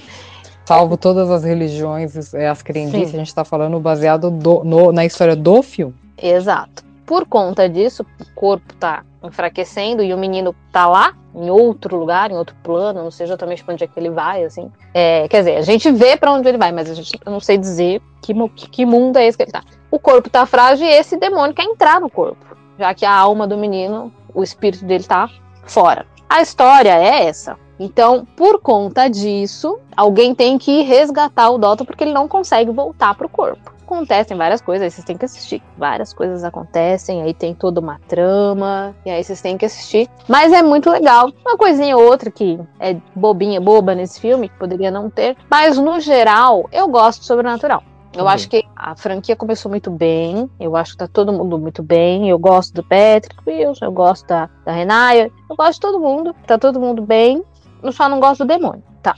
Salvo todas as religiões, é, as crendices, Sim. a gente está falando baseado do, no, na história do filme. Exato. Por conta disso, o corpo tá enfraquecendo e o menino tá lá, em outro lugar, em outro plano, não sei exatamente para onde é que ele vai, assim. É, quer dizer, a gente vê para onde ele vai, mas a gente eu não sei dizer que, que mundo é esse que ele tá. O corpo tá frágil e esse demônio quer entrar no corpo, já que a alma do menino, o espírito dele tá fora. A história é essa. Então, por conta disso, alguém tem que resgatar o Dalton porque ele não consegue voltar pro corpo acontecem várias coisas, aí vocês têm que assistir. Várias coisas acontecem, aí tem toda uma trama, e aí vocês têm que assistir. Mas é muito legal. Uma coisinha ou outra que é bobinha, boba nesse filme, que poderia não ter. Mas no geral, eu gosto de sobrenatural. Eu acho que a franquia começou muito bem. Eu acho que tá todo mundo muito bem. Eu gosto do Patrick Wilson, eu gosto da, da Renaya. Eu gosto de todo mundo. Tá todo mundo bem. Eu só não gosto do demônio, tá?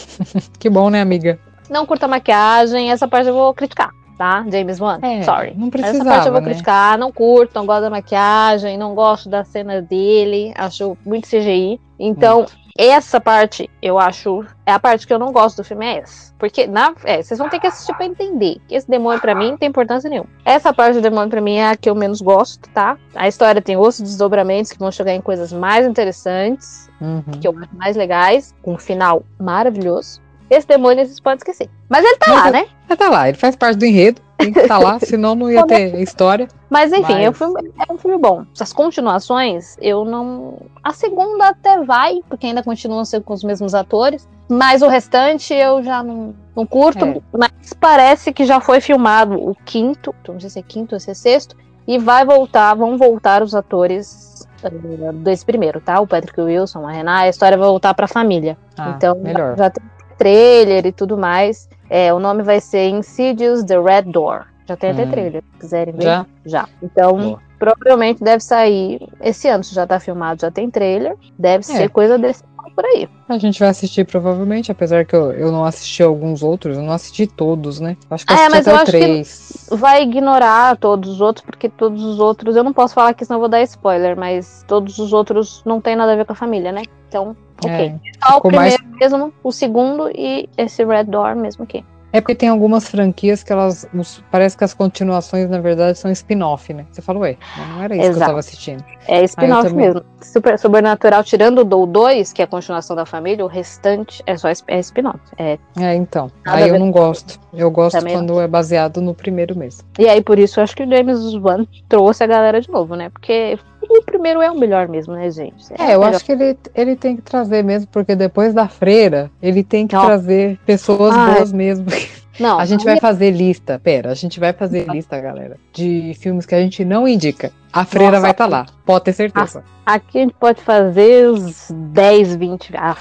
que bom, né, amiga? Não curta maquiagem, essa parte eu vou criticar tá? James Wan, é, sorry. Não precisava, Essa parte eu vou né? criticar, não curto, não gosto da maquiagem, não gosto da cena dele, acho muito CGI. Então, muito. Essa parte, eu acho, é a parte que eu não gosto do filme, é essa. Porque, na, é, vocês vão ter que assistir pra entender que esse demônio pra mim não tem importância nenhuma. Essa parte do demônio pra mim é a que eu menos gosto, tá? A história tem outros desdobramentos que vão chegar em coisas mais interessantes, Uhum. que eu acho mais legais, com um final maravilhoso. Esse demônio vocês podem esquecer. Mas ele tá Mas lá, é- né? Mas tá lá, ele faz parte do enredo, tem que estar lá, senão não ia ter história. Mas enfim, É, um Mas- filme, é um filme bom. As continuações, eu não. A segunda até vai, porque ainda continuam sendo com os mesmos atores. Mas o restante eu já não, não curto. É. Mas parece que já foi filmado o quinto, não sei se é quinto ou se é sexto. E vai voltar, vão voltar os atores eh, desse primeiro, tá? O Patrick Wilson, a Renata, a história vai voltar pra família. Ah, então melhor. já tem trailer e tudo mais. É, o nome vai ser Insidious The Red Door. Já tem até Hum. trailer, se quiserem ver. Já? Já. Então, Boa. provavelmente deve sair esse ano. Se já tá filmado, já tem trailer. Deve É. ser coisa desse por aí. A gente vai assistir provavelmente, apesar que eu, eu não assisti alguns outros, eu não assisti todos, né? Acho que eu É, assisti mas até que- 3. Vai ignorar todos os outros, porque todos os outros. Eu não posso falar aqui, senão eu vou dar spoiler, mas todos os outros não tem nada a ver com a família, né? Então, ok. É, Só o ficou mais- primeiro mesmo, o segundo e esse Red Door mesmo aqui. É porque tem algumas franquias que elas. os- parece que as continuações, na verdade, são spin-off, né? Você falou, ué, não era isso que eu Exato. tava assistindo. É spin-off também. mesmo. Super, Sobrenatural, tirando o 2, que é a continuação da família, o restante é só é spin-off. É, É, então. Nada aí eu não gosto. Eu gosto Também quando é baseado no primeiro mesmo. E aí, por isso, eu acho que o James Wan trouxe a galera de novo, né? Porque o primeiro é o melhor mesmo, né, gente? É, eu o melhor. acho que ele, ele tem que trazer mesmo, porque depois da freira, ele tem que Ó. trazer pessoas Ai. boas mesmo. Não, A gente vai fazer lista, pera, a gente vai fazer lista, galera, de filmes que a gente não indica. A freira Nossa. vai estar lá, pode ter certeza. Aqui a gente pode fazer uns 10, 20. Ah,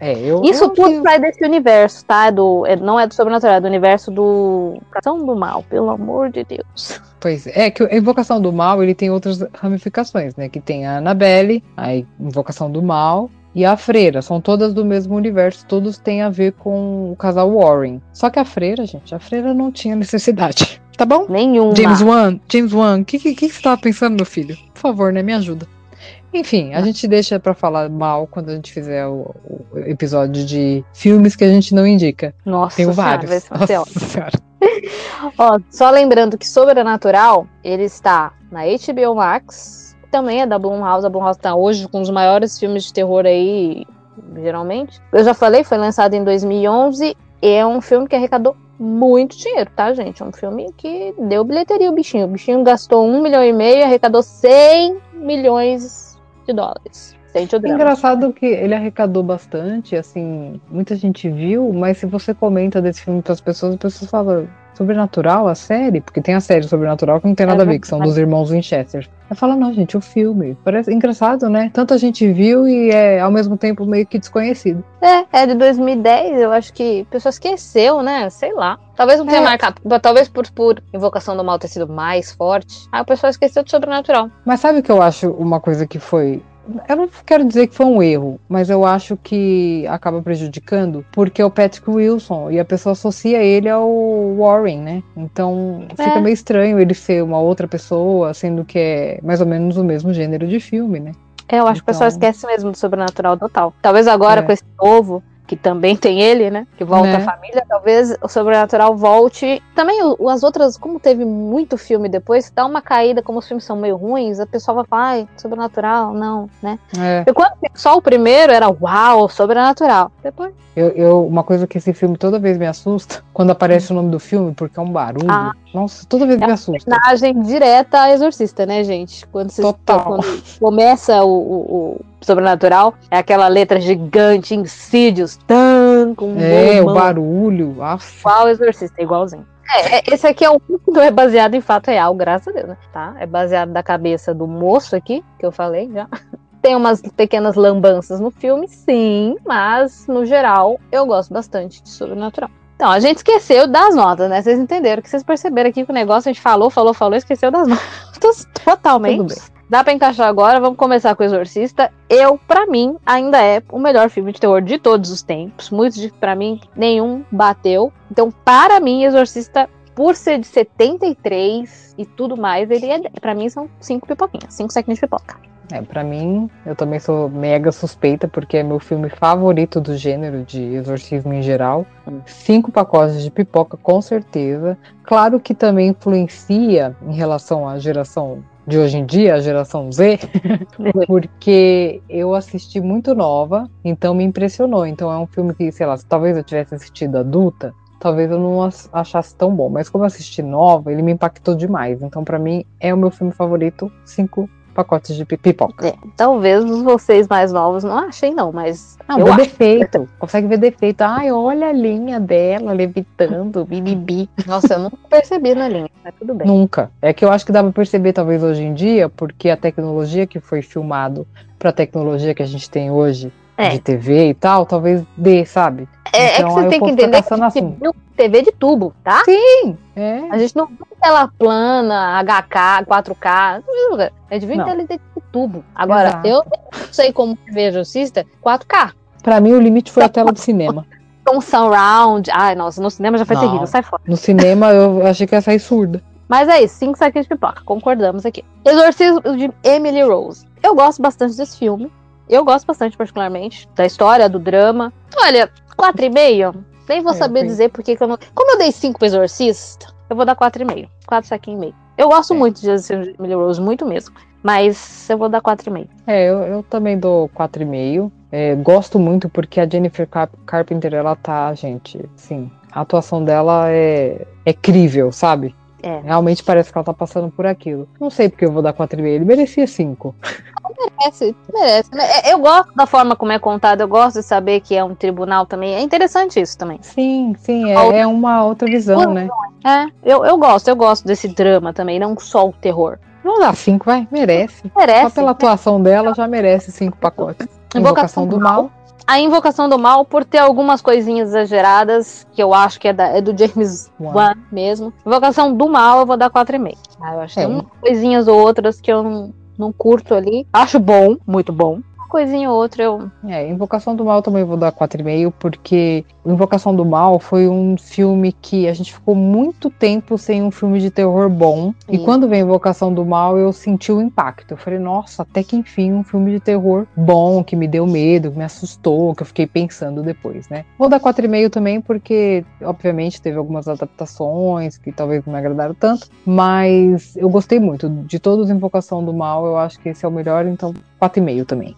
É, eu. isso eu tudo sai desse universo, tá? É Do, é- não é do sobrenatural, é do universo do. Ação do mal, pelo amor de Deus. Pois é, é que a Invocação do Mal ele tem outras ramificações, né? Que tem a Annabelle, a Invocação do Mal e a Freira. São todas do mesmo universo, todos têm a ver com o casal Warren. Só que a Freira, gente, a Freira não tinha necessidade. Tá bom? Nenhuma. James Wan, James Wan, o que, que, que você tava pensando, meu filho? Por favor, né? Me ajuda. Enfim, a gente deixa pra falar mal quando a gente fizer o, o episódio de filmes que a gente não indica. Nossa, Tenho senhora, vários. Nossa senhora. Ó, só lembrando que Sobrenatural, ele está na HBO Max, também é da Blumhouse. A Blumhouse tá hoje com os maiores filmes de terror aí, geralmente. Eu já falei, foi lançado em 2011 e é um filme que arrecadou muito dinheiro, tá, gente? É um filme que deu bilheteria o bichinho. O bichinho gastou um milhão e meio e arrecadou 100 milhões de dólares. Sente o drama. engraçado que ele arrecadou bastante, assim, muita gente viu, mas se você comenta desse filme para as pessoas, as pessoas falam Sobrenatural, a série? Porque tem a série Sobrenatural que não tem É nada a ver, que são dos irmãos Winchester. Aí fala, não, gente, o filme. Parece engraçado, né? Tanta gente viu e é ao mesmo tempo meio que desconhecido. É, é de 2010, eu acho que a pessoa esqueceu, né? Sei lá. Talvez não tenha É. marcado. Talvez por, por invocação do mal ter sido mais forte. Aí o pessoal esqueceu do sobrenatural. Mas sabe o que eu acho uma coisa que foi. Eu não quero dizer que foi um erro, mas eu acho que acaba prejudicando, porque é o Patrick Wilson e a pessoa associa ele ao Warren, né? Então fica É. meio estranho ele ser uma outra pessoa, sendo que é mais ou menos o mesmo gênero de filme, né? É, eu acho que o pessoal Então- esquece mesmo do sobrenatural total. Talvez agora É. com esse novo, que também tem ele, né? Que volta Né? a família, talvez o sobrenatural volte. Também as outras, como teve muito filme depois, dá uma caída, como os filmes são meio ruins, a pessoa vai falar, ai, sobrenatural, não, né? É. Porque quando só o primeiro era uau, sobrenatural. Depois. Eu, eu- uma coisa que esse filme toda vez me assusta, quando aparece o nome do filme, porque é um barulho. Ah. Nossa, toda vez É me uma assusta. homenagem direta a Exorcista, né, gente? Quando, você, quando começa o, o- o Sobrenatural, é aquela letra gigante, Insidious, tan, com um É, o barulho. Aff. O Exorcista, igualzinho. É, é, esse aqui é um que não é baseado em fato real, graças a Deus, né? Tá? É baseado da cabeça do moço aqui, que eu falei já. Tem umas pequenas lambanças no filme, sim, mas no geral eu gosto bastante de Sobrenatural. Então, a gente esqueceu das notas, né? Vocês entenderam, que vocês perceberam aqui que o negócio a gente falou, falou, falou, esqueceu das notas totalmente. Dá pra encaixar agora, vamos começar com o Exorcista. Eu, pra mim, ainda é o melhor filme de terror de todos os tempos. Muitos, de- pra mim, nenhum bateu. Então, para mim, Exorcista, por ser de 73 e tudo mais, ele é. Pra mim, são cinco pipoquinhas, cinco saquinhos de pipoca. É, pra mim, eu também sou mega suspeita, porque é meu filme favorito do gênero de exorcismo em geral. Cinco pacotes de pipoca, com certeza. Claro que também influencia em relação à geração de hoje em dia, a geração Z, porque eu assisti muito nova, então me impressionou. Então é um filme que, sei lá, talvez eu tivesse assistido adulta, talvez eu não achasse tão bom. Mas como eu assisti nova, ele me impactou demais. Então, para mim, é o meu filme favorito, cinco pacotes de pipoca. É, talvez vocês mais novos não achem, não, mas. Ah, eu vê defeito. Consegue ver defeito. Ai, olha a linha dela levitando, bibibi. Nossa, eu nunca percebi na linha, mas tudo bem. Nunca. É que eu acho que dá pra perceber, talvez, hoje em dia, porque a tecnologia que foi filmado pra tecnologia que a gente tem hoje é. de TV e tal, talvez dê, sabe? É, então, é que então, você tem que entender que assim. TV de tubo, tá? Sim. É. A gente não viu tela plana, HK, 4K, a gente viu tela de tubo. Agora, Exato. eu não sei como ver Exorcista 4K. Pra mim, o limite foi a tela do cinema. Um surround. Ai, nossa, no cinema já foi não. terrível, sai fora. No cinema eu achei que ia sair surda. Mas é isso, cinco saquinhos de pipoca, concordamos aqui. Exorcismo de Emily Rose. Eu gosto bastante desse filme. Eu gosto bastante, particularmente, da história, do drama. Olha, quatro e meio. Nem vou é, saber dizer porque que eu não. Como eu dei cinco pro Exorcista, eu vou dar quatro e meio. Quatro saquinhos e meio. Eu gosto é. muito de Emily Rose, muito mesmo. Mas eu vou dar quatro e meio. É, eu, eu também dou quatro e meio. É, gosto muito porque a Jennifer Carpenter, ela tá, gente, sim. A atuação dela é, é crível, sabe? É. Realmente parece que ela tá passando por aquilo. Não sei porque eu vou dar 4,5. Ele merecia 5. Merece, merece. É, eu gosto da forma como é contado, eu gosto de saber que é um tribunal também. É interessante isso também. Sim, sim, é, é uma outra visão, né? É, eu, eu gosto, eu gosto desse drama também, não só o terror. Vamos dar cinco, vai, merece. Merece. Só pela atuação dela já merece cinco pacotes. Invocação, Invocação do mal. mal a Invocação do Mal, por ter algumas coisinhas exageradas, que eu acho que é, da, é do James Wan mesmo. Invocação do Mal, eu vou dar 4,5. Ah, eu acho que é. tem umas coisinhas ou outras que eu não, não curto ali. Acho bom, muito bom coisinha ou outra eu. É, Invocação do Mal também vou dar 4,5, porque Invocação do Mal foi um filme que a gente ficou muito tempo sem um filme de terror bom. Sim. E quando veio Invocação do Mal, eu senti o impacto. Eu falei, nossa, até que enfim, um filme de terror bom, que me deu medo, que me assustou, que eu fiquei pensando depois, né? Vou dar 4,5 também, porque, obviamente, teve algumas adaptações que talvez não me agradaram tanto, mas eu gostei muito. De todos Invocação do Mal, eu acho que esse é o melhor, então 4,5 também.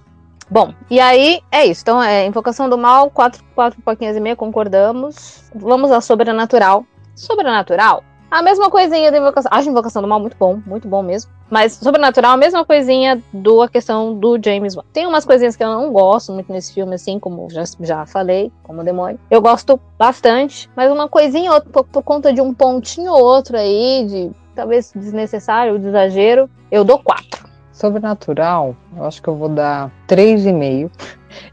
Bom, e aí é isso. Então, é Invocação do Mal, quatro, quatro pouquinhas e meia, concordamos. Vamos a Sobrenatural. Sobrenatural, a mesma coisinha da Invocação. Acho Invocação do Mal muito bom, muito bom mesmo. Mas Sobrenatural, a mesma coisinha do a questão do James Wan. Tem umas coisinhas que eu não gosto muito nesse filme, assim, como já, já falei, como Demônio. Eu gosto bastante, mas uma coisinha outra, por, por conta de um pontinho ou outro aí, de talvez desnecessário, de exagero, eu dou quatro. Sobrenatural, eu acho que eu vou dar 3,5.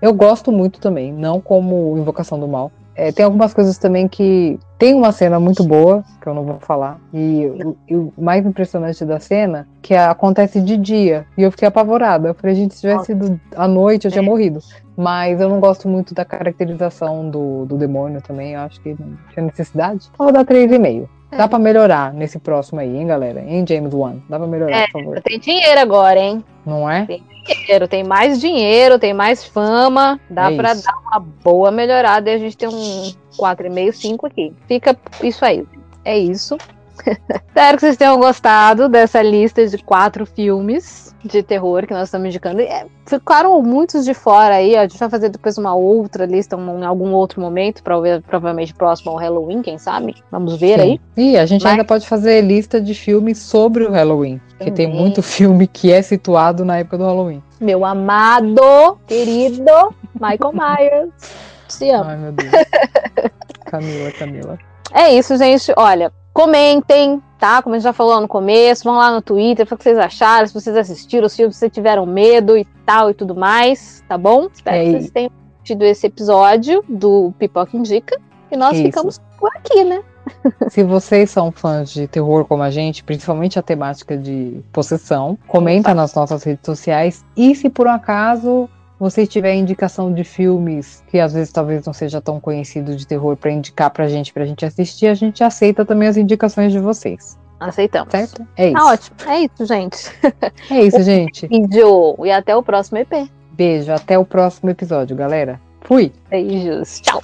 Eu gosto muito também, não como Invocação do Mal. É, tem algumas coisas também que. Tem uma cena muito boa, que eu não vou falar. E, e o mais impressionante da cena, que acontece de dia. E eu fiquei apavorada. Eu falei, gente, se tivesse sido à noite, eu tinha morrido. Mas eu não gosto muito da caracterização do, do demônio também. Eu acho que não tinha necessidade. Vou dar 3,5. Dá pra melhorar nesse próximo aí, hein, galera? Em James Wan. Dá pra melhorar, é, por favor. Tem dinheiro agora, hein? Não é? Tem dinheiro, tem mais dinheiro, tem mais fama. Dá é pra isso. dar uma boa melhorada e a gente tem um 4,5, 5 aqui. Fica isso aí. É isso. Espero que vocês tenham gostado dessa lista de quatro filmes de terror que nós estamos indicando. É, ficaram muitos de fora aí. A gente vai fazer depois uma outra lista um, em algum outro momento, provavelmente próximo ao Halloween, quem sabe? Vamos ver Sim. aí. E a gente Mas... ainda pode fazer lista de filmes sobre o Halloween. Porque tem muito filme que é situado na época do Halloween. Meu amado, querido Michael Myers. Se ama. Ai, meu Deus. Camila, Camila. É isso, gente. Olha, Comentem, tá? Como a gente já falou no começo, vão lá no Twitter, o que vocês acharam, se vocês assistiram, se vocês tiveram medo e tal e tudo mais, tá bom? Espero é que vocês tenham tido esse episódio do Pipoca Indica. E nós Isso. ficamos por aqui, né? Se vocês são fãs de terror como a gente, principalmente a temática de possessão, comenta nas nossas redes sociais. E se por um acaso você tiver indicação de filmes que às vezes talvez não seja tão conhecido de terror para indicar pra gente, pra gente assistir, a gente aceita também as indicações de vocês. Aceitamos. Certo? É isso. Tá ótimo. É isso, gente. É isso, gente. Vídeo. E até o próximo EP. Beijo, até o próximo episódio, galera. Fui. Beijos. Tchau.